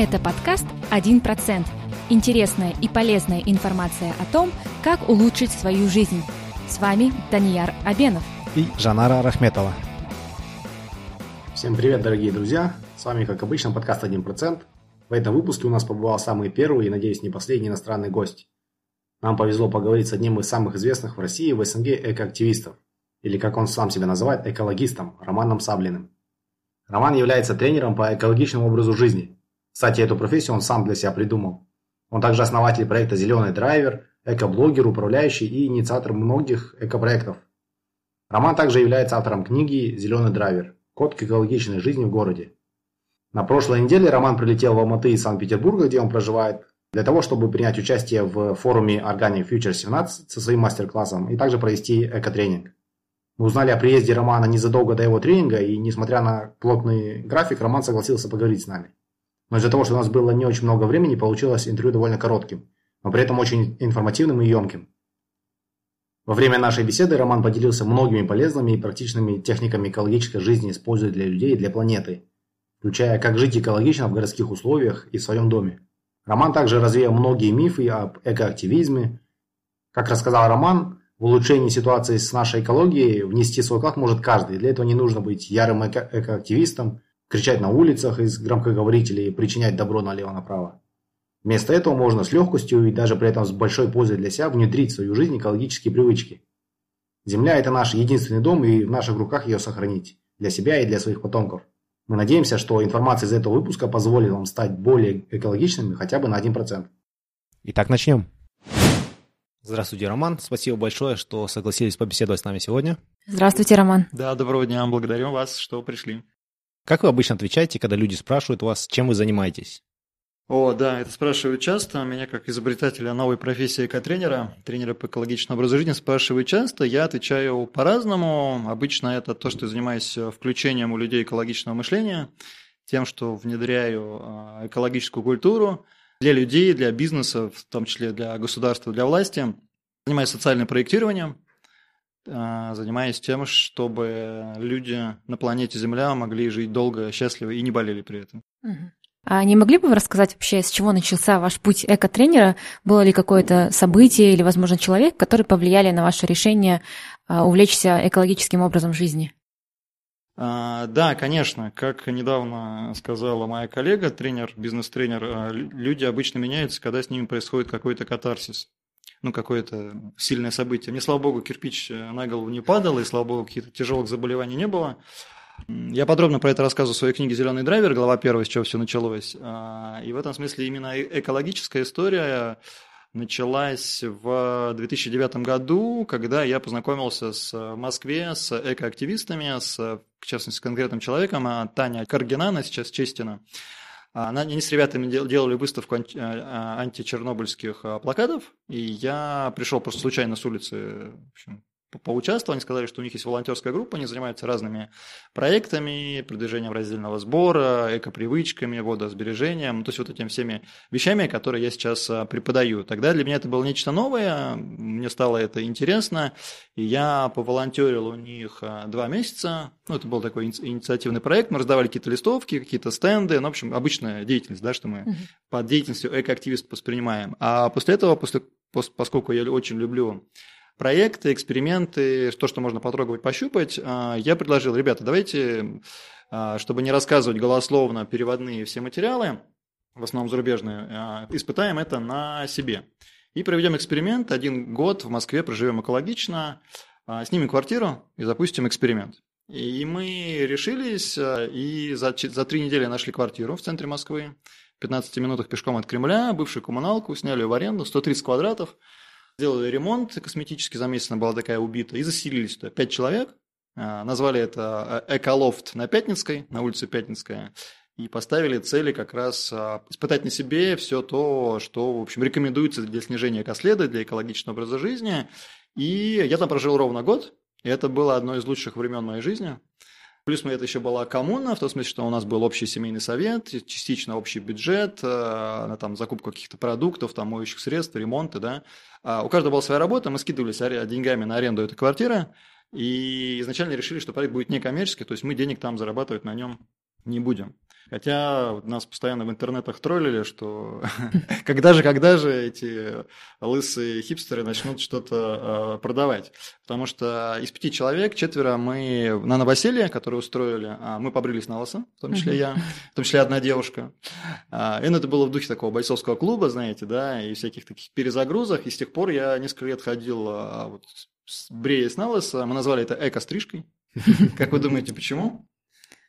Это подкаст «1%». Интересная и полезная информация о том, как улучшить свою жизнь. С вами Данияр Абенов и Жанара Рахметова. Всем привет, дорогие друзья! С вами, как обычно, подкаст «1%». В этом выпуске у нас побывал самый первый и, надеюсь, не последний иностранный гость. Нам повезло поговорить с одним из самых известных в России в СНГ экоактивистов, или как он сам себя называет, экологистом, Романом Саблиным. Роман является тренером по экологичному образу жизни. Кстати, эту профессию он сам для себя придумал. Он также основатель проекта «Зеленый драйвер», экоблогер, управляющий и инициатор многих экопроектов. Роман также является автором книги «Зеленый драйвер. Код к экологичной жизни в городе». На прошлой неделе Роман прилетел в Алматы из Санкт-Петербурга, где он проживает, для того, чтобы принять участие в форуме Organic Future 17 со своим мастер-классом и также провести экотренинг. Мы узнали о приезде Романа незадолго до его тренинга, и несмотря на плотный график, Роман согласился поговорить с нами. Но из-за того, что у нас было не очень много времени, получилось интервью довольно коротким, но при этом очень информативным и емким. Во время нашей беседы Роман поделился многими полезными и практичными техниками экологической жизни, используя для людей и для планеты, включая как жить экологично в городских условиях и в своем доме. Роман также развеял многие мифы об экоактивизме. Как рассказал Роман, в улучшении ситуации с нашей экологией внести свой вклад может каждый. Для этого не нужно быть ярым эко экоактивистом, кричать на улицах из громкоговорителей и причинять добро налево-направо. Вместо этого можно с легкостью и даже при этом с большой пользой для себя внедрить в свою жизнь экологические привычки. Земля – это наш единственный дом, и в наших руках ее сохранить. Для себя и для своих потомков. Мы надеемся, что информация из этого выпуска позволит вам стать более экологичными хотя бы на 1%. Итак, начнем. Здравствуйте, Роман. Спасибо большое, что согласились побеседовать с нами сегодня. Здравствуйте, Роман. Да, доброго дня. Благодарю вас, что пришли. Как вы обычно отвечаете, когда люди спрашивают вас, чем вы занимаетесь? О, да, это спрашивают часто. Меня как изобретателя новой профессии эко-тренера, тренера по экологичному образу жизни, спрашивают часто. Я отвечаю по-разному. Обычно это то, что я занимаюсь включением у людей экологичного мышления, тем, что внедряю а, экологическую культуру – для людей, для бизнеса, в том числе для государства, для власти. Занимаюсь социальным проектированием, а, занимаюсь тем, чтобы люди на планете Земля могли жить долго, счастливо и не болели при этом. А не могли бы вы рассказать вообще, с чего начался ваш путь эко-тренера? Было ли какое-то событие или, возможно, человек, который повлияли на ваше решение а, увлечься экологическим образом жизни? А, да, конечно, как недавно сказала моя коллега, тренер, бизнес-тренер, а, люди обычно меняются, когда с ними происходит какой-то катарсис, ну, какое-то сильное событие. Мне, слава богу, кирпич э, на голову не падал, и, слава богу, каких-то тяжелых заболеваний не было. Я подробно про это рассказываю в своей книге «Зеленый драйвер», глава первая, с чего все началось. А, и в этом смысле именно э, экологическая история началась в 2009 году, когда я познакомился с, в Москве с экоактивистами, с, в частности, с конкретным человеком, а Таня Каргинана, сейчас Честина. Она, они с ребятами делали выставку анти, а, античернобыльских а, плакатов, и я пришел просто случайно с улицы, в общем, поучаствовал, они сказали, что у них есть волонтерская группа, они занимаются разными проектами, продвижением раздельного сбора, экопривычками, водосбережением, то есть вот этими всеми вещами, которые я сейчас а, преподаю. Тогда для меня это было нечто новое, мне стало это интересно, и я поволонтерил у них а, два месяца, ну, это был такой инициативный проект, мы раздавали какие-то листовки, какие-то стенды, ну, в общем, обычная деятельность, да, что мы uh-huh. под деятельностью экоактивист воспринимаем. А после этого, после, поскольку я очень люблю проекты, эксперименты, то, что можно потрогать, пощупать, а, я предложил, ребята, давайте, а, чтобы не рассказывать голословно переводные все материалы, в основном зарубежные, а, испытаем это на себе. И проведем эксперимент, один год в Москве проживем экологично, снимем квартиру и запустим эксперимент. И мы решились, и за, за три недели нашли квартиру в центре Москвы, в 15 минутах пешком от Кремля, бывшую коммуналку, сняли в аренду, 130 квадратов – Сделали ремонт косметический, за месяц она была такая убита, и заселились туда. Пять человек. А, назвали это э, Эколофт на Пятницкой, на улице Пятницкая. И поставили цели как раз а, испытать на себе все то, что, в общем, рекомендуется для снижения экоследа, для экологичного образа жизни. И я там прожил ровно год. И это было одно из лучших времен моей жизни. Плюс мы это еще была коммуна, в том смысле, что у нас был общий семейный совет, частично общий бюджет, э, на там, закупку каких-то продуктов, там, моющих средств, ремонты, да. А у каждого была своя работа, мы скидывались деньгами на аренду этой квартиры, и изначально решили, что проект будет некоммерческий, то есть мы денег там зарабатывать на нем не будем. Хотя нас постоянно в интернетах троллили, что когда же, когда же эти лысые хипстеры начнут что-то э, продавать. Потому что из пяти человек четверо мы на новоселье, которое устроили, а мы побрились на лысо, в том числе я, в том числе одна девушка. А, и ну, это было в духе такого бойцовского клуба, знаете, да, и всяких таких перезагрузах. И с тех пор я несколько лет ходил а, вот, бреясь на лысо. Мы назвали это эко-стрижкой. Как вы думаете, почему?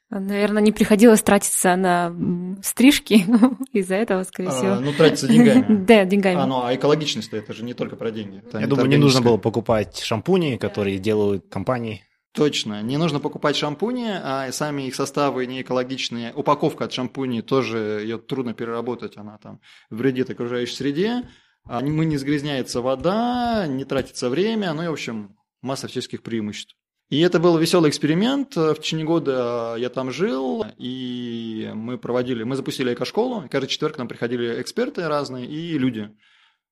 Наверное, не приходилось тратиться на стрижки из-за этого, скорее всего. А, ну, тратиться деньгами. Да, деньгами. А, ну, а экологичность это же не только про деньги. Я думаю, не нужно было покупать шампуни, которые делают компании. Точно. Не нужно покупать шампуни, а сами их составы не экологичные. Упаковка от шампуней тоже ее трудно переработать, она там вредит окружающей среде. А мы не сгрязняется вода, не тратится время, ну и, в общем, масса всяческих преимуществ. И это был веселый эксперимент. В течение года я там жил, и мы проводили, мы запустили эко-школу. Каждый четверг к нам приходили эксперты разные и люди.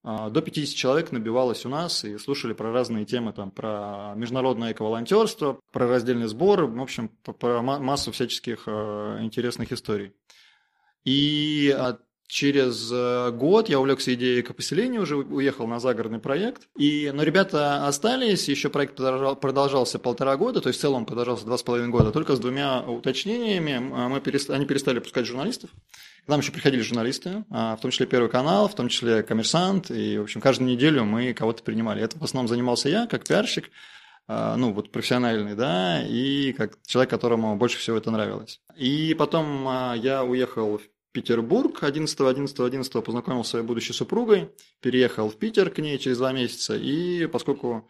А, до 50 человек набивалось у нас и слушали про разные темы, там, про международное эко-волонтерство, про раздельный сбор, в общем, про массу всяческих э, интересных историй. И Через э, год я увлекся идеей экопоселения, уже уехал на загородный проект. И, но ребята остались, еще проект продолжал, продолжался полтора года, то есть в целом продолжался два с половиной года, только с двумя уточнениями. Мы перестали, они перестали пускать журналистов. К нам еще приходили журналисты, а, в том числе Первый канал, в том числе Коммерсант. И, в общем, каждую неделю мы кого-то принимали. Это в основном занимался я, как пиарщик а, ну, вот профессиональный, да, и как человек, которому больше всего это нравилось. И потом а, я уехал Петербург 11 11 11 познакомился с своей будущей супругой, переехал в Питер к ней через два месяца, и поскольку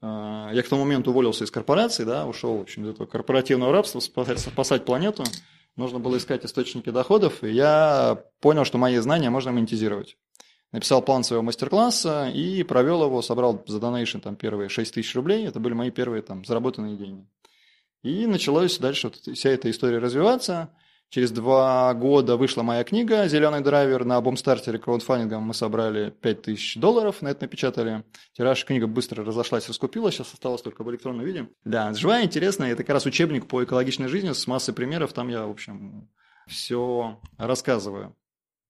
э, я к тому моменту уволился из корпорации, да, ушел в общем, из этого корпоративного рабства, спасать, спасать планету, нужно было искать источники доходов, и я понял, что мои знания можно монетизировать. Написал план своего мастер-класса и провел его, собрал за донейшн там первые 6 тысяч рублей, это были мои первые там заработанные деньги. И началось дальше вот вся эта история развиваться – Через два года вышла моя книга «Зеленый драйвер». На бомстартере краудфандингом мы собрали 5000 долларов, на это напечатали. Тираж книга быстро разошлась, раскупила, сейчас осталось только в электронном виде. Да, живая, интересная, это как раз учебник по экологичной жизни с массой примеров, там я, в общем, все рассказываю.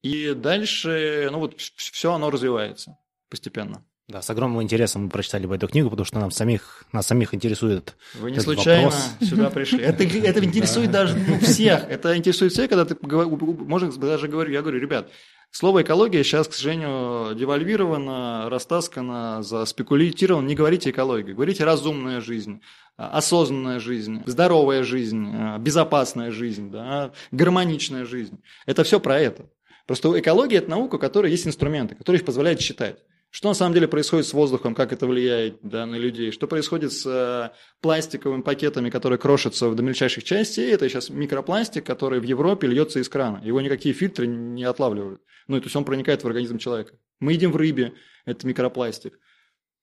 И дальше, ну вот, все оно развивается постепенно. Да, с огромным интересом мы прочитали бы эту книгу, потому что нам самих, нас самих интересует Вы не случайно вопрос. сюда пришли. Это, это интересует даже ну, всех. Это интересует всех, когда ты можешь даже говорю, я говорю, ребят, слово экология сейчас, к сожалению, девальвировано, растаскано, заспекулировано. Не говорите экология, говорите разумная жизнь осознанная жизнь, здоровая жизнь, безопасная жизнь, да, гармоничная жизнь. Это все про это. Просто экология – это наука, у которой есть инструменты, которые их позволяют считать. Что на самом деле происходит с воздухом, как это влияет да, на людей? Что происходит с э, пластиковыми пакетами, которые крошатся до мельчайших частей? Это сейчас микропластик, который в Европе льется из крана. Его никакие фильтры не отлавливают. Ну, то есть он проникает в организм человека. Мы едим в рыбе, это микропластик.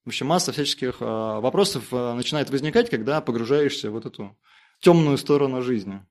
В общем, масса всяческих э, вопросов э, начинает возникать, когда погружаешься в вот эту темную сторону жизни.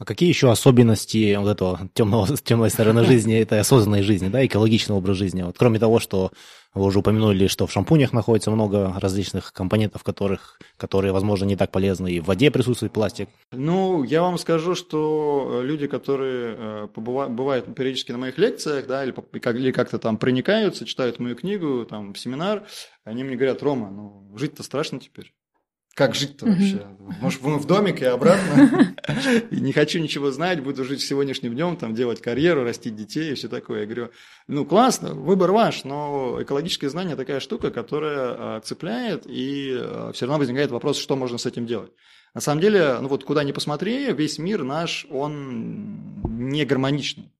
А какие еще особенности вот этого темного, темной стороны жизни, этой осознанной жизни, да, экологичного образа жизни? Вот, кроме того, что вы уже упомянули, что в шампунях находится много различных компонентов, которых, которые, возможно, не так полезны, и в воде присутствует пластик. Ну, я вам скажу, что люди, которые э, побывают, бывают периодически на моих лекциях, да, или, или как-то там проникаются, читают мою книгу, там, семинар, они мне говорят, Рома, ну, жить-то страшно теперь. Как жить-то вообще? Может, в домик и обратно? И не хочу ничего знать, буду жить сегодняшним днем, там, делать карьеру, растить детей и все такое. Я говорю, ну, классно, выбор ваш, но экологическое знание такая штука, которая а, цепляет, и а, все равно возникает вопрос, что можно с этим делать. На самом деле, ну вот куда ни посмотри, весь мир наш, он не гармоничный.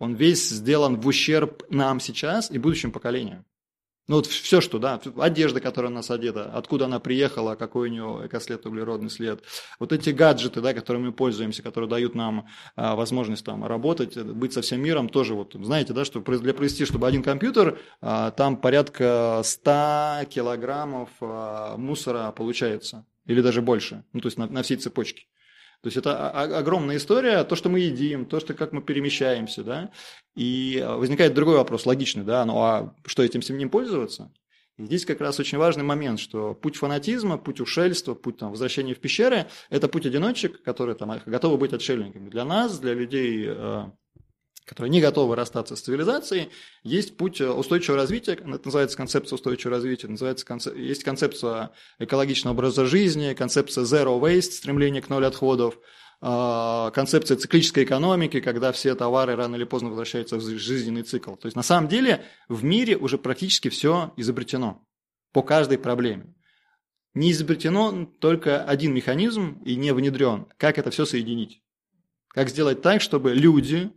Он весь сделан в ущерб нам сейчас и будущим поколениям. Ну вот все, что, да, одежда, которая у нас одета, откуда она приехала, какой у нее экослед, углеродный след. Вот эти гаджеты, да, которыми мы пользуемся, которые дают нам а, возможность там работать, быть со всем миром, тоже вот, знаете, да, что для провести, чтобы один компьютер, а, там порядка 100 килограммов а, мусора получается, или даже больше, ну то есть на, на всей цепочке. То есть это огромная история, то, что мы едим, то, что как мы перемещаемся, да. И возникает другой вопрос, логичный, да, ну а что этим всем не пользоваться? И здесь как раз очень важный момент, что путь фанатизма, путь ушельства, путь там, возвращения в пещеры – это путь одиночек, которые там, готовы быть отшельниками. Для нас, для людей, э, которые не готовы расстаться с цивилизацией, есть путь устойчивого развития, это называется концепция устойчивого развития, называется концеп... есть концепция экологичного образа жизни, концепция zero waste, стремление к ноль отходов, э, концепция циклической экономики, когда все товары рано или поздно возвращаются в жизненный цикл. То есть на самом деле в мире уже практически все изобретено по каждой проблеме. Не изобретено только один механизм и не внедрен. Как это все соединить? Как сделать так, чтобы люди,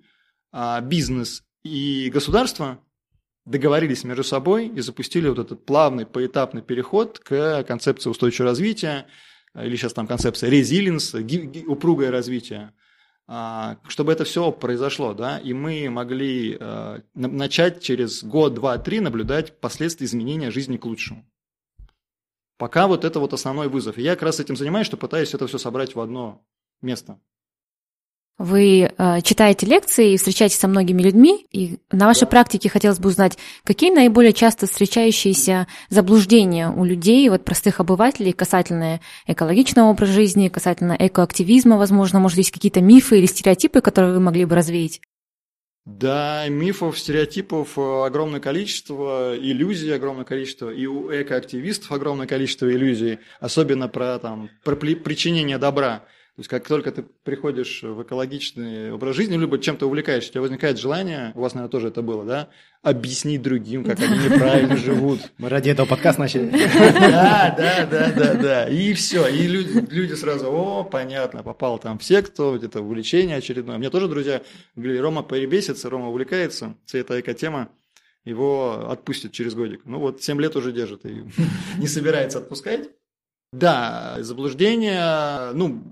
бизнес и государство договорились между собой и запустили вот этот плавный поэтапный переход к концепции устойчивого развития, или сейчас там концепция резилинс, упругое развитие, а, чтобы это все произошло, да, и мы могли а, начать через год, два, три наблюдать последствия изменения жизни к лучшему. Пока вот это вот основной вызов. И я как раз этим занимаюсь, что пытаюсь это все собрать в одно место. Вы э, читаете лекции и встречаетесь со многими людьми, и на вашей практике хотелось бы узнать, какие наиболее часто встречающиеся заблуждения у людей, вот простых обывателей, касательно экологичного образа жизни, касательно экоактивизма, возможно, может, есть какие-то мифы или стереотипы, которые вы могли бы развеять? Да, мифов, стереотипов э, огромное количество, иллюзий огромное количество, и у экоактивистов огромное количество иллюзий, особенно про, там, про причинение добра. То есть, как только ты приходишь в экологичный образ жизни, либо чем-то увлекаешься, у тебя возникает желание, у вас, наверное, тоже это было, да, объяснить другим, как они неправильно живут. Мы ради этого подкаст начали. Да, да, да, да, да. И все. И люди, люди сразу, о, понятно, попал там в секту, где-то увлечение очередное. Мне тоже друзья говорили, Рома перебесится, Рома увлекается, вся эта эко-тема его отпустят через годик. Ну вот 7 лет уже держит и не собирается отпускать. Да, заблуждение, ну,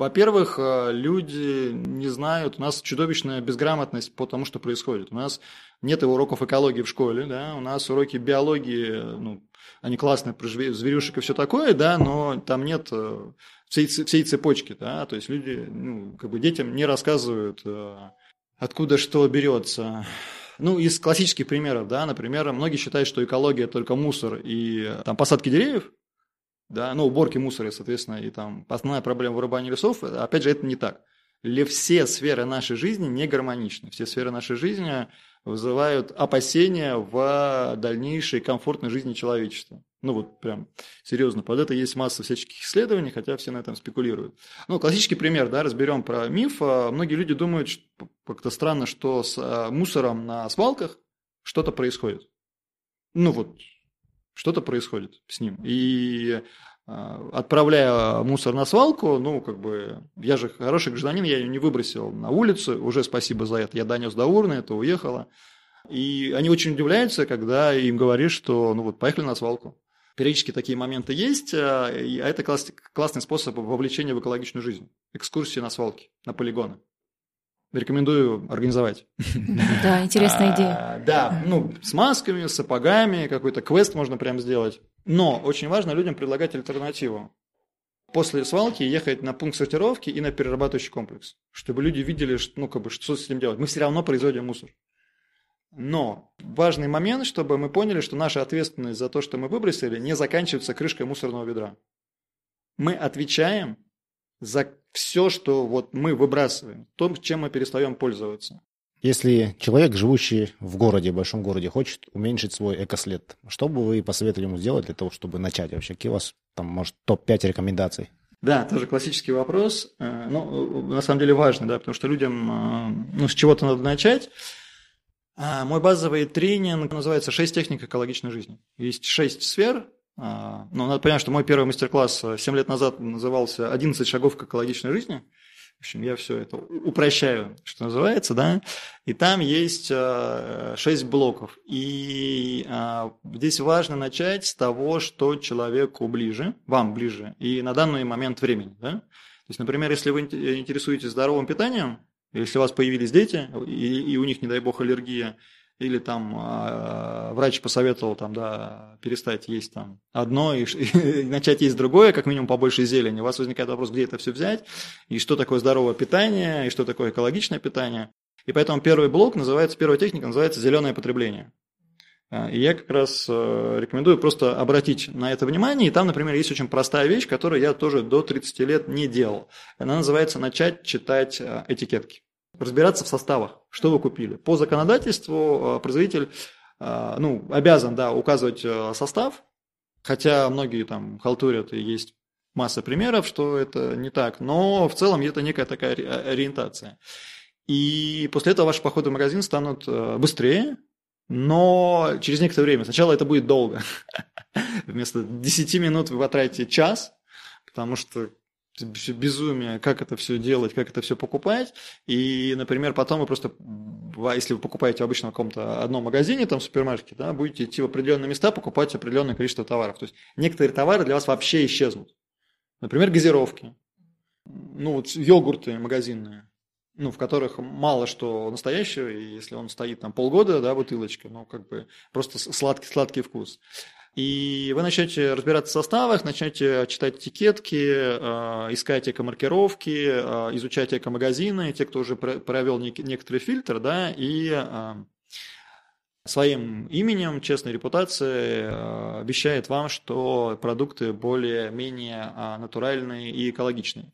во-первых, э, люди не знают, у нас чудовищная безграмотность по тому, что происходит. У нас нет уроков экологии в школе, да, у нас уроки биологии, ну, они классные про зверюшек и все такое, да, но там нет э, всей, всей цепочки, да, то есть люди, ну, как бы детям не рассказывают, э, откуда что берется. Ну, из классических примеров, да, например, многие считают, что экология только мусор и там посадки деревьев, да, ну, уборки мусора, соответственно, и там основная проблема вырубания лесов, опять же, это не так. Все сферы нашей жизни не гармоничны. Все сферы нашей жизни вызывают опасения в дальнейшей комфортной жизни человечества. Ну вот прям серьезно, под это есть масса всяческих исследований, хотя все на этом спекулируют. Ну, классический пример, да, разберем про миф. Многие люди думают, как-то странно, что с а, мусором на свалках что-то происходит. Ну вот, что-то происходит с ним. И а, отправляя мусор на свалку, ну, как бы, я же хороший гражданин, я ее не выбросил на улицу, уже спасибо за это, я донес до урны, это уехало. И они очень удивляются, когда им говоришь, что, ну, вот, поехали на свалку. Периодически такие моменты есть, а, а это классный способ вовлечения в экологичную жизнь. Экскурсии на свалки, на полигоны. Рекомендую организовать. Да, интересная идея. А, да, ну, с масками, с сапогами, какой-то квест можно прям сделать. Но очень важно людям предлагать альтернативу. После свалки ехать на пункт сортировки и на перерабатывающий комплекс, чтобы люди видели, что, ну, как бы, что с этим делать. Мы все равно производим мусор. Но важный момент, чтобы мы поняли, что наша ответственность за то, что мы выбросили, не заканчивается крышкой мусорного ведра. Мы отвечаем за все, что вот мы выбрасываем, то, чем мы перестаем пользоваться. Если человек, живущий в городе, в большом городе, хочет уменьшить свой экослед, что бы вы посоветовали ему сделать для того, чтобы начать вообще? Какие у вас там, может, топ-5 рекомендаций? Да, тоже классический вопрос. Э, ну, на самом деле важный, да, потому что людям, э, ну, с чего-то надо начать. А, мой базовый тренинг называется «Шесть техник экологичной жизни». Есть шесть сфер, ну, надо понять, что мой первый мастер-класс 7 лет назад назывался «11 шагов к экологичной жизни». В общем, я все это упрощаю, что называется, да. И там есть 6 а, блоков. И а, здесь важно начать с того, что человеку ближе, вам ближе, и на данный момент времени, да. То есть, например, если вы интересуетесь здоровым питанием, если у вас появились дети, и у них, не дай бог, аллергия, или там э, врач посоветовал там, да, перестать есть там одно и, и начать есть другое, как минимум побольше зелени, у вас возникает вопрос, где это все взять, и что такое здоровое питание, и что такое экологичное питание. И поэтому первый блок называется, первая техника называется зеленое потребление. И я как раз рекомендую просто обратить на это внимание. И там, например, есть очень простая вещь, которую я тоже до 30 лет не делал. Она называется «начать читать этикетки». Разбираться в составах, что вы купили. По законодательству производитель ну, обязан да, указывать состав, хотя многие там халтурят и есть масса примеров, что это не так, но в целом это некая такая ориентация. И после этого ваши походы в магазин станут э, быстрее, но через некоторое время. Сначала это будет долго. Вместо 10 минут вы потратите час, потому что все безумие, как это все делать, как это все покупать. И, например, потом вы просто, если вы покупаете в обычном каком-то одном магазине, там в супермаркете, да, будете идти в определенные места, покупать определенное количество товаров. То есть некоторые товары для вас вообще исчезнут. Например, газировки. Ну, вот йогурты магазинные, ну, в которых мало что настоящего, и если он стоит там полгода, да, бутылочка, ну, как бы просто сладкий-сладкий вкус. И вы начнете разбираться в составах, начнете читать этикетки, э, искать эко-маркировки, э, изучать эко-магазины, те, кто уже провел некоторый фильтр, да, и э, своим именем, честной репутацией обещает вам, что продукты более-менее натуральные и экологичные.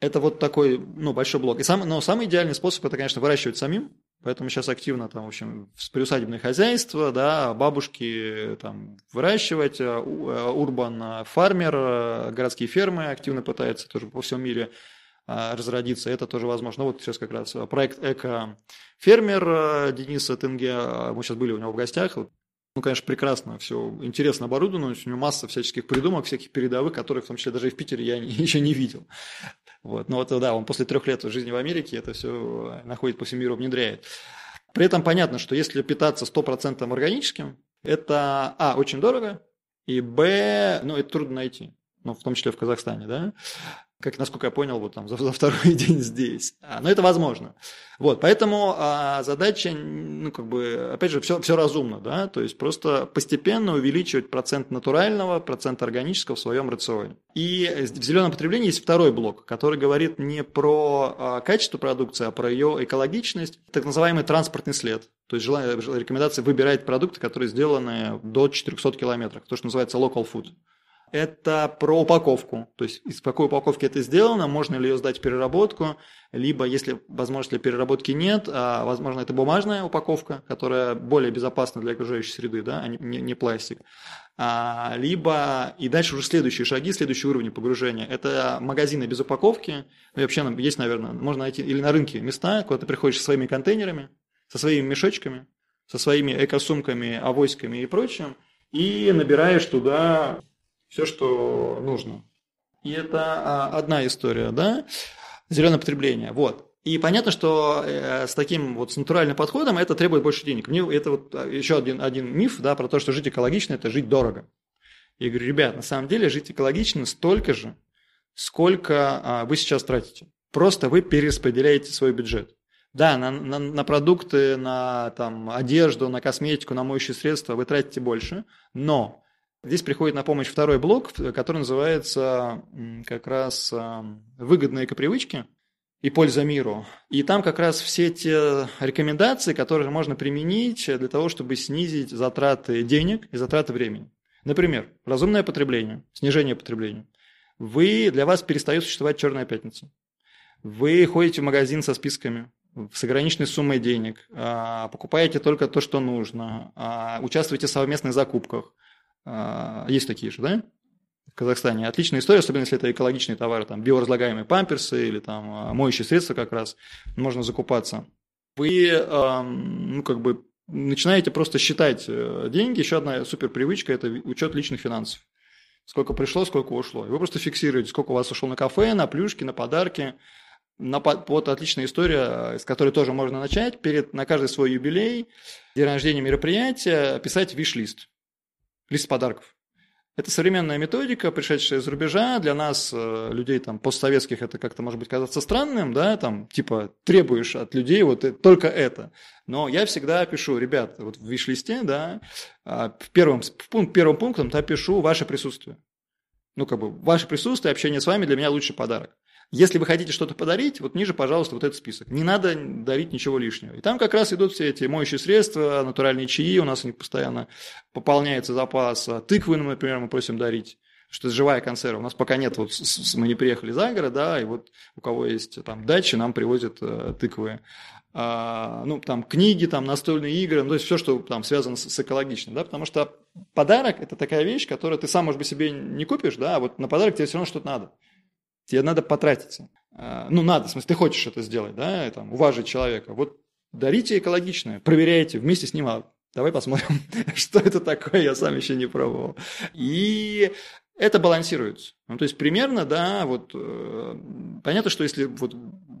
Это вот такой ну, большой блок. И сам, но самый идеальный способ это, конечно, выращивать самим. Поэтому сейчас активно там, в общем, приусадебное хозяйство, да, бабушки там выращивать, э, э, урбан фармер, городские фермы активно пытаются тоже по всему мире а, разродиться, это тоже возможно. Вот сейчас как раз проект «Эко-фермер» э, Дениса Тенге, мы сейчас были у него в гостях, ну, конечно, прекрасно, все интересно оборудовано, у него масса всяческих придумок, всяких передовых, которые в том числе даже и в Питере я еще не видел. Вот. Но вот да, он после трех лет жизни в Америке это все находит по всему миру, внедряет. При этом понятно, что если питаться 100% органическим, это, а, очень дорого, и, б, ну, это трудно найти, ну, в том числе в Казахстане, да, как, насколько я понял, вот там за, за второй день здесь. А, но это возможно. Вот, поэтому а, задача, ну, как бы, опять же, все, все разумно, да, то есть просто постепенно увеличивать процент натурального, процент органического в своем рационе. И в зеленом потреблении есть второй блок, который говорит не про а, качество продукции, а про ее экологичность, так называемый транспортный след. То есть желание, рекомендация выбирать продукты, которые сделаны до 400 километров, то, что называется local food это про упаковку. То есть из какой упаковки это сделано, можно ли ее сдать в переработку, либо если возможности переработки нет, а, возможно, это бумажная упаковка, которая более безопасна для окружающей среды, да, а не, не пластик. А, либо, и дальше уже следующие шаги, следующий уровень погружения. Это магазины без упаковки. Ну, и вообще есть, наверное, можно найти или на рынке места, куда ты приходишь со своими контейнерами, со своими мешочками, со своими экосумками, авоськами и прочим, и набираешь туда все, что нужно. И это а, одна история, да, зеленое потребление. Вот. И понятно, что э, с таким вот с натуральным подходом это требует больше денег. Мне это вот а, еще один, один миф, да, про то, что жить экологично – это жить дорого. Я говорю, ребят, на самом деле жить экологично столько же, сколько а, вы сейчас тратите. Просто вы перераспределяете свой бюджет. Да, на, на, на продукты, на там, одежду, на косметику, на моющие средства вы тратите больше, но Здесь приходит на помощь второй блок, который называется как раз выгодные экопривычки и польза миру. И там как раз все те рекомендации, которые можно применить для того, чтобы снизить затраты денег и затраты времени. Например, разумное потребление, снижение потребления. Вы, для вас перестает существовать черная пятница. Вы ходите в магазин со списками, с ограниченной суммой денег, а, покупаете только то, что нужно, а, участвуете в совместных закупках – есть такие же, да? В Казахстане. Отличная история, особенно если это экологичные товары, там биоразлагаемые памперсы или там а, моющие средства как раз, можно закупаться. Вы, ну, как бы, начинаете просто считать э, деньги. Еще одна супер привычка – это учет личных финансов. Сколько пришло, сколько ушло. Вы просто фиксируете, сколько у вас ушло на кафе, на плюшки, на подарки. На, вот отличная история, с которой тоже можно начать. Перед, на каждый свой юбилей, день рождения мероприятия писать виш-лист лист подарков. Это современная методика, пришедшая из рубежа. Для нас, э, людей там постсоветских, это как-то может быть казаться странным, да, там, типа, требуешь от людей вот только это. Но я всегда пишу, ребят, вот в виш-листе, да, а, в первом, первым пунктом я пишу ваше присутствие. Ну, как бы, ваше присутствие, общение с вами для меня лучший подарок. Если вы хотите что-то подарить, вот ниже, пожалуйста, вот этот список. Не надо дарить ничего лишнего. И там как раз идут все эти моющие средства, натуральные чаи, у нас у них постоянно пополняется запас. А тыквы, например, мы просим дарить что это живая консерва. У нас пока нет, вот мы не приехали за город, да, и вот у кого есть там дачи, нам привозят э, тыквы. А, ну, там, книги, там, настольные игры, ну, то есть все, что там связано с, с экологичным, да, потому что подарок – это такая вещь, которую ты сам, может быть, себе не купишь, да, а вот на подарок тебе все равно что-то надо тебе надо потратиться. А, ну, надо, в смысле, ты хочешь это сделать, да, и, там, уважить человека. Вот дарите экологичное, проверяйте вместе с ним, а давай посмотрим, что это такое, я сам еще не пробовал. И это балансируется. Ну, то есть примерно, да, вот э, понятно, что если вот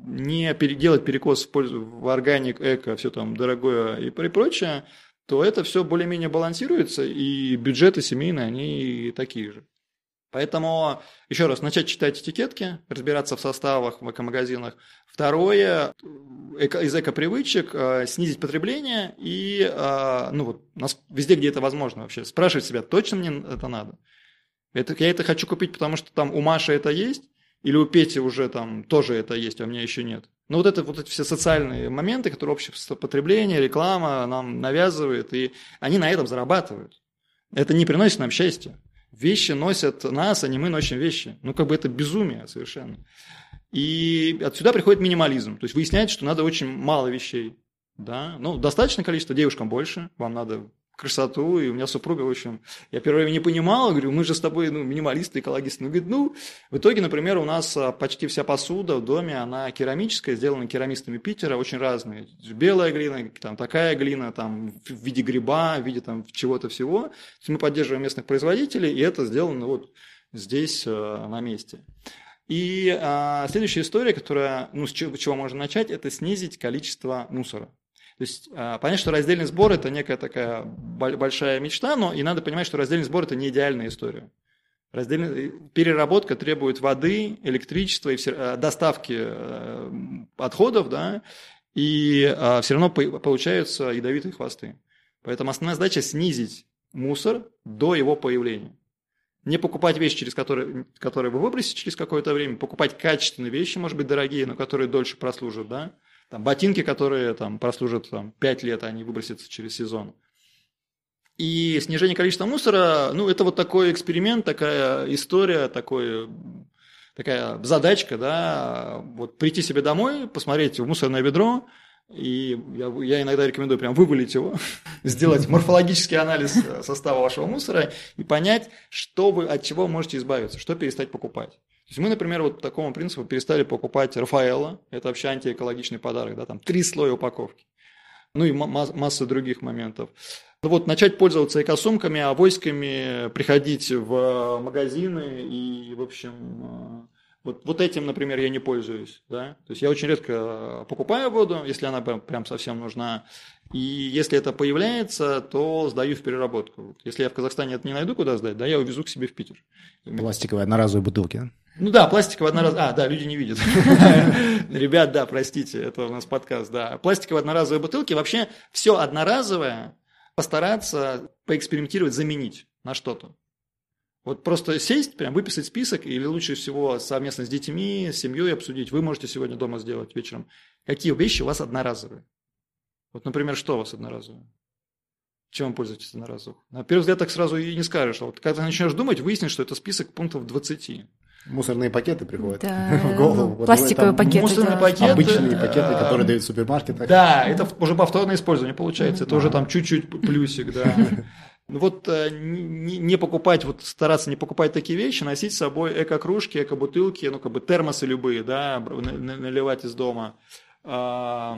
не переделать перекос в пользу в органик, эко, все там дорогое и прочее, то это все более-менее балансируется, и бюджеты семейные, они такие же. Поэтому, еще раз, начать читать этикетки, разбираться в составах в экомагазинах. Второе, эко, из экопривычек э, снизить потребление и, э, ну вот, везде, где это возможно вообще, спрашивать себя, точно мне это надо? Это, я это хочу купить, потому что там у Маши это есть, или у Пети уже там тоже это есть, а у меня еще нет. Но вот это вот эти все социальные моменты, которые общество потребления, реклама нам навязывает, и они на этом зарабатывают. Это не приносит нам счастья. Вещи носят нас, а не мы носим вещи. Ну, как бы это безумие совершенно. И отсюда приходит минимализм. То есть выясняется, что надо очень мало вещей. Да? Ну, достаточное количество, девушкам больше. Вам надо красоту, и у меня супруга, в общем, я первое время не понимала, говорю, мы же с тобой, ну, минималисты, экологисты. Ну, говорит, ну, в итоге, например, у нас а, почти вся посуда в доме, она керамическая, сделана керамистами Питера, очень разные. Белая глина, там такая глина, там в виде гриба, в виде там чего-то всего. мы поддерживаем местных производителей, и это сделано вот здесь, а, на месте. И а, следующая история, которая, ну, с чего, чего можно начать, это снизить количество мусора. То есть а, понятно, что раздельный сбор – это некая такая большая мечта, но и надо понимать, что раздельный сбор – это не идеальная история. Раздельный, э, переработка требует воды, электричества и все, э, доставки э, отходов, да, и а, все равно получаются ядовитые хвосты. Поэтому основная задача – снизить мусор до его появления. Не покупать вещи, через которые, которые вы выбросите через какое-то время, покупать качественные вещи, может быть, дорогие, но которые дольше прослужат, да, там, ботинки, которые там, прослужат там, 5 лет, они выбросятся через сезон. И снижение количества мусора, ну, это вот такой эксперимент, такая история, такой, такая задачка, да, вот прийти себе домой, посмотреть в мусорное ведро, и я, я иногда рекомендую прям вывалить его, сделать морфологический анализ состава вашего мусора и понять, что вы, от чего можете избавиться, что перестать покупать есть мы, например, вот по такому принципу перестали покупать Рафаэла, это вообще антиэкологичный подарок, да, там три слоя упаковки, ну и масса других моментов. Ну вот начать пользоваться экосумками, авоськами, приходить в магазины и, в общем, э, вот, вот этим, например, я не пользуюсь. Да? То есть я очень редко покупаю воду, если она прям совсем нужна. И если это появляется, то сдаю в переработку. Если я в Казахстане это не найду, куда сдать, да, я увезу к себе в Питер. Пластиковые одноразовые бутылки. Ну да, пластиковая одноразовая... А, да, люди не видят. Ребят, да, простите, это у нас подкаст, да. Пластиковые одноразовые бутылки, вообще все одноразовое постараться поэкспериментировать, заменить на что-то. Вот просто сесть, прям выписать список, или лучше всего совместно с детьми, с семьей обсудить. Вы можете сегодня дома сделать вечером. Какие вещи у вас одноразовые? Вот, например, что у вас одноразовое? Чем вы пользуетесь одноразово? На первый взгляд так сразу и не скажешь. А вот когда ты начнешь думать, выяснишь, что это список пунктов 20. Мусорные пакеты приходят да. в голову. Пластиковые пакеты. Мусорные да. пакеты. Обычные пакеты, которые дают в супермаркетах. Да, это уже повторное использование получается. Это уже там чуть-чуть плюсик, да. Ну вот э, не покупать, вот стараться не покупать такие вещи, носить с собой эко-кружки, эко-бутылки, ну как бы термосы любые, да, наливать из дома. А,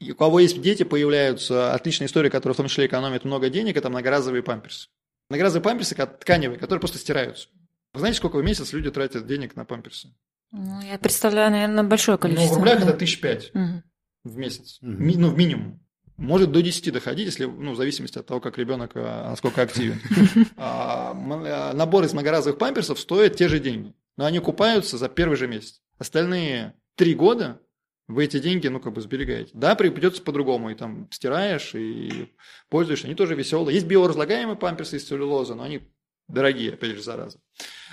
у кого есть дети, появляются отличные истории, которые в том числе экономят много денег, это многоразовые памперсы. Многоразовые памперсы тканевые, которые просто стираются. Вы знаете, сколько в месяц люди тратят денег на памперсы? Ну, я представляю, наверное, большое количество. Ну, в рублях это тысяч пять угу. в месяц. Угу. Ми, ну, в минимум. Может до 10 доходить, если, ну, в зависимости от того, как ребенок, а, насколько активен. А, а, набор из многоразовых памперсов стоит те же деньги. Но они купаются за первый же месяц. Остальные три года вы эти деньги, ну, как бы сберегаете. Да, придется по-другому, и там стираешь, и пользуешься, они тоже веселые. Есть биоразлагаемые памперсы из целлюлозы, но они дорогие, опять же, зараза.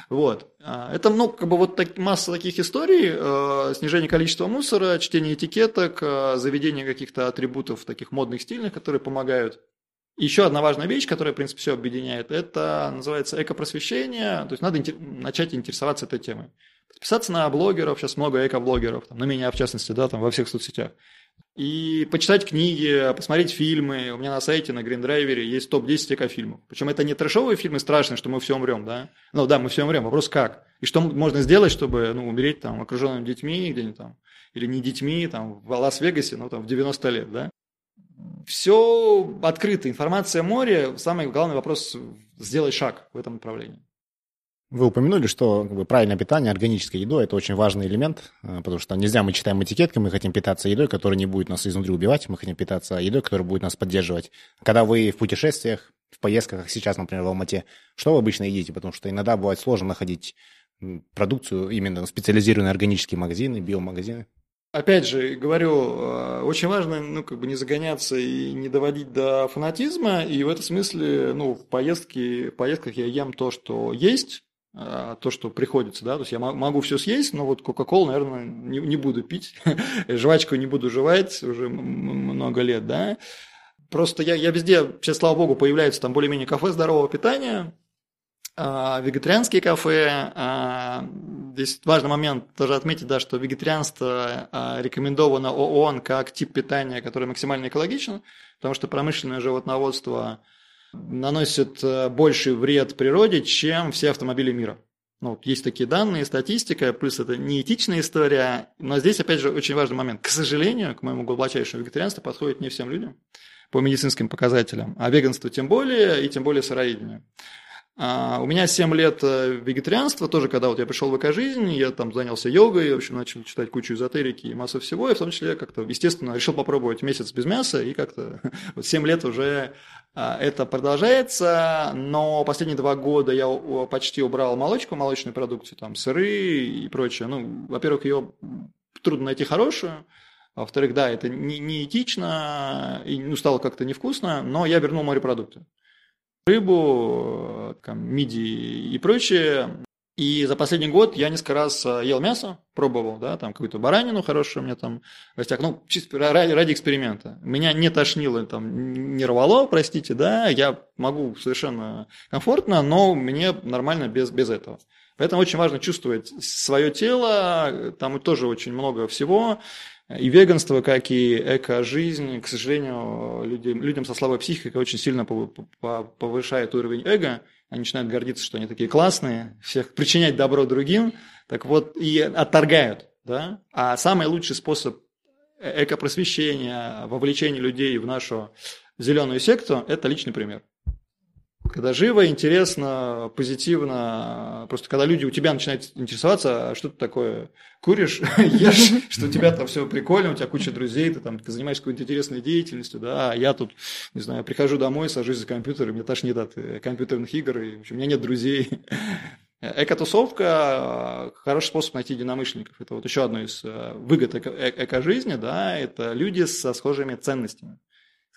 Вот. А, это, ну, как бы вот так, масса таких историй, э, снижение количества мусора, чтение этикеток, э, заведение каких-то атрибутов таких модных, стильных, которые помогают. Еще одна важная вещь, которая, в принципе, все объединяет, это называется экопросвещение, то есть надо интер- начать интересоваться этой темой. Подписаться на блогеров, сейчас много эко-блогеров, там, на меня в частности, да, там во всех соцсетях. И почитать книги, посмотреть фильмы. У меня на сайте, на Гриндрайвере есть топ-10 экофильмов. Причем это не трэшовые фильмы страшные, что мы все умрем, да? Ну да, мы все умрем. Вопрос как? И что можно сделать, чтобы ну, умереть там окруженным детьми где-нибудь там, или не детьми, там, в Лас-Вегасе, ну, там, в 90 лет, да? Все открыто, информация море. Самый главный вопрос – сделай шаг в этом направлении. Вы упомянули, что как бы, правильное питание, органическая еда – это очень важный элемент, э, потому что нельзя, мы читаем этикетки, мы хотим питаться едой, которая не будет нас изнутри убивать, мы хотим питаться едой, которая будет нас поддерживать. Когда вы в путешествиях, в поездках, как сейчас, например, в Алмате, что вы обычно едите? Потому что иногда бывает сложно находить продукцию, именно специализированные органические магазины, биомагазины. Опять же, говорю, э, очень важно, ну, как бы не загоняться и не доводить до фанатизма, и в этом смысле, ну, в поездке, в поездках я ем то, что есть, то, что приходится, да, то есть я могу все съесть, но вот Кока-Колу, наверное, не, не буду пить, жвачку не буду жевать уже много лет, да. Просто я, я везде, сейчас, слава богу, появляются там более-менее кафе здорового питания, а, вегетарианские кафе. А, здесь важный момент тоже отметить, да, что вегетарианство рекомендовано ООН как тип питания, который максимально экологичен, потому что промышленное животноводство – наносит э, больший вред природе, чем все автомобили мира. Ну, вот есть такие данные, статистика, плюс это неэтичная история, но здесь, опять же, очень важный момент. К сожалению, к моему глубочайшему вегетарианству подходит не всем людям по медицинским показателям, а веганство тем более, и тем более сыроедение. А, у меня 7 лет э, вегетарианства, тоже когда вот я пришел в эко-жизнь, я там занялся йогой, в общем, начал читать кучу эзотерики и массу всего, и в том числе как-то, естественно, решил попробовать месяц без мяса, и как-то вот 7 лет уже а, это продолжается, но последние два года я почти убрал молочку, молочную продукцию, там сыры и прочее. Ну, во-первых, ее трудно найти хорошую, во-вторых, да, это не, не этично, и ну, стало как-то невкусно, но я вернул морепродукты рыбу, там, мидии и прочее. И за последний год я несколько раз э, ел мясо, пробовал, да, там какую-то баранину хорошую меня там гостях, ну, чисто ради, ради эксперимента. Меня не тошнило, там, не рвало, простите, да, я могу совершенно комфортно, но мне нормально без, без этого. Поэтому очень важно чувствовать свое тело, там тоже очень много всего. И веганство, как и эко-жизнь, к сожалению, люди, людям со слабой психикой очень сильно повышает уровень эго. Они начинают гордиться, что они такие классные, всех причинять добро другим, так вот, и отторгают. Да? А самый лучший способ э, эко-просвещения, вовлечения людей в нашу зеленую секту – это личный пример. Когда живо, интересно, позитивно, просто когда люди у тебя начинают интересоваться, а что ты такое куришь, ешь, что у тебя там все прикольно, у тебя куча друзей, ты там ты занимаешься какой-то интересной деятельностью, да, а я тут, не знаю, прихожу домой, сажусь за компьютер, и мне тошнит от э, компьютерных игр, и в общем, у меня нет друзей. Экотусовка – хороший способ найти единомышленников. Это вот еще одно из э, выгод эко- эко-жизни, да, это люди со схожими ценностями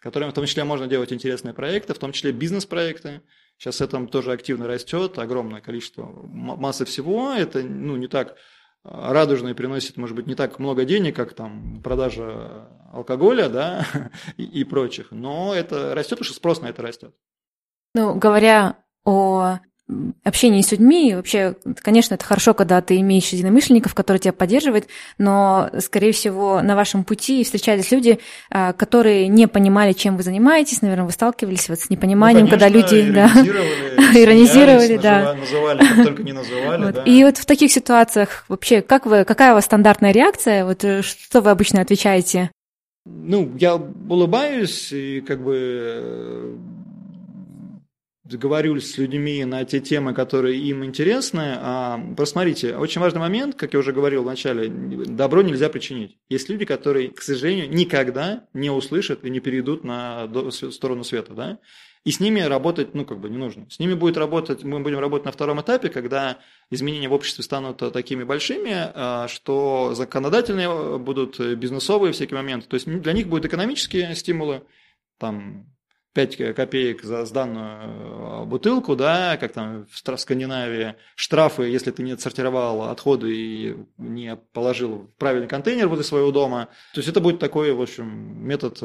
которыми в том числе можно делать интересные проекты, в том числе бизнес-проекты. Сейчас это тоже активно растет, огромное количество, массы всего. Это ну, не так а, радужно и приносит, может быть, не так много денег, как там продажа алкоголя да, и, и прочих. Но это растет, потому что спрос на это растет. Ну, говоря о общении с людьми. Вообще, конечно, это хорошо, когда ты имеешь единомышленников, которые тебя поддерживают, но, скорее всего, на вашем пути встречались люди, а, которые не понимали, чем вы занимаетесь, наверное, вы сталкивались вот с непониманием, ну, конечно, когда люди иронизировали, да, иронизировали, да. Называли, как только не называли, вот. да. И вот в таких ситуациях вообще, как вы, какая у вас стандартная реакция? Вот э, что вы обычно отвечаете? Ну, я улыбаюсь и как бы э, говорю с людьми на те темы, которые им интересны. А, посмотрите, очень важный момент, как я уже говорил в начале, добро нельзя причинить. Есть люди, которые, к сожалению, никогда не услышат и не перейдут на сторону света, да? И с ними работать, ну, как бы не нужно. С ними будет работать, мы будем работать на втором этапе, когда изменения в обществе станут такими большими, а, что законодательные будут бизнесовые всякие моменты. То есть для них будут экономические стимулы, там, 5 копеек за сданную бутылку, да, как там в Скандинавии, штрафы, если ты не отсортировал отходы и не положил в правильный контейнер возле своего дома. То есть это будет такой, в общем, метод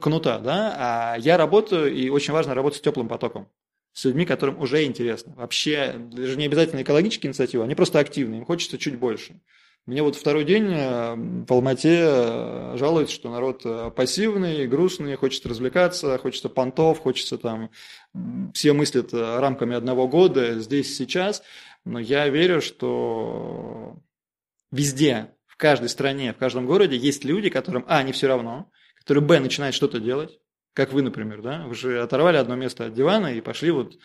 кнута, да. А я работаю, и очень важно работать с теплым потоком с людьми, которым уже интересно. Вообще, даже не обязательно экологические инициативы, они просто активные, им хочется чуть больше. Мне вот второй день э, в Алмате э, жалуются, что народ э, пассивный, грустный, хочет развлекаться, хочется понтов, хочется там... Все мыслят рамками одного года, здесь, сейчас. Но я верю, что везде, в каждой стране, в каждом городе есть люди, которым, а, не все равно, которые, б, начинают что-то делать, как вы, например, да? Вы же оторвали одно место от дивана и пошли вот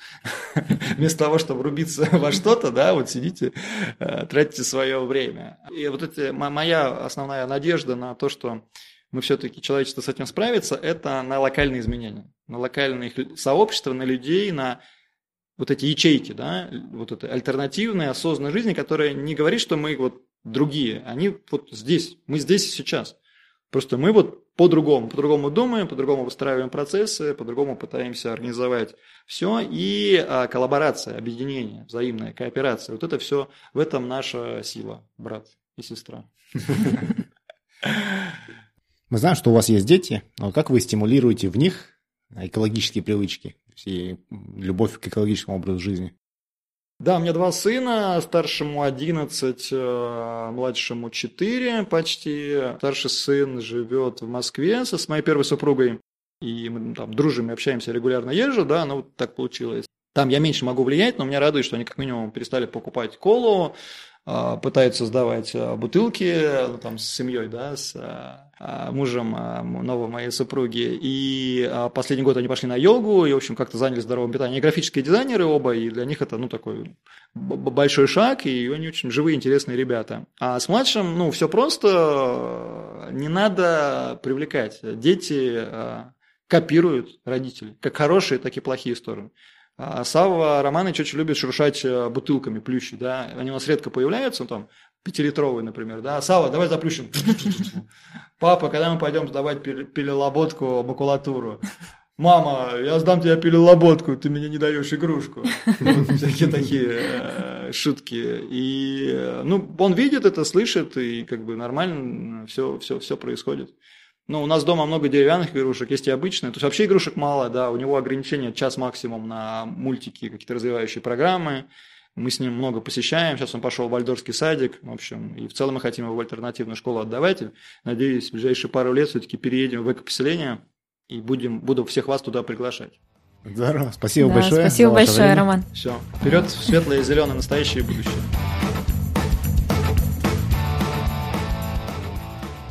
вместо того, чтобы рубиться во что-то, да, вот сидите, э, тратите свое время. И вот это моя основная надежда на то, что мы все-таки человечество с этим справится, это на локальные изменения, на локальные сообщества, на людей, на вот эти ячейки, да, вот это альтернативная осознанная жизнь, которая не говорит, что мы вот другие, они вот здесь, мы здесь и сейчас. Просто мы вот по-другому, по-другому думаем, по-другому выстраиваем процессы, по-другому пытаемся организовать все. И а, коллаборация, объединение, взаимная кооперация, вот это все, в этом наша сила, брат и сестра. Мы знаем, что у вас есть дети, но как вы стимулируете в них экологические привычки любовь к экологическому образу жизни? Да, у меня два сына, старшему 11, э, младшему 4 почти. Старший сын живет в Москве со с моей первой супругой. И мы там дружим и общаемся, регулярно езжу, да, ну вот так получилось. Там я меньше могу влиять, но меня радует, что они как минимум перестали покупать колу, пытаются сдавать а, бутылки ну, там, с семьей, да, с а, мужем новой моей супруги. И последний год они пошли на йогу и, в общем, как-то заняли здоровым питанием. Они графические дизайнеры оба, и для них это, ну, такой большой шаг, и они очень живые, интересные ребята. А с младшим, ну, все просто, не надо привлекать. Дети копируют родителей, как хорошие, так и плохие стороны. А Савва Романович очень любит шуршать э, бутылками плющи, да, они у нас редко появляются, там, пятилитровые, например, да, Сава, давай заплющим. Папа, когда мы пойдем сдавать пилелоботку, макулатуру? Мама, я сдам тебе пилелоботку, ты мне не даешь игрушку. Всякие такие э, шутки. И, э, ну, он видит это, слышит, и как бы нормально все, все, все происходит. Ну, у нас дома много деревянных игрушек, есть и обычные. То есть вообще игрушек мало, да, у него ограничение час максимум на мультики, какие-то развивающие программы. Мы с ним много посещаем. Сейчас он пошел в вальдорфский садик. В общем, и в целом мы хотим его в альтернативную школу отдавать. Надеюсь, в ближайшие пару лет все-таки переедем в экопоселение и будем, буду всех вас туда приглашать. Здорово. Спасибо да, большое. Спасибо большое, время. Роман. Все. Вперед в светлое, зеленое, настоящее будущее.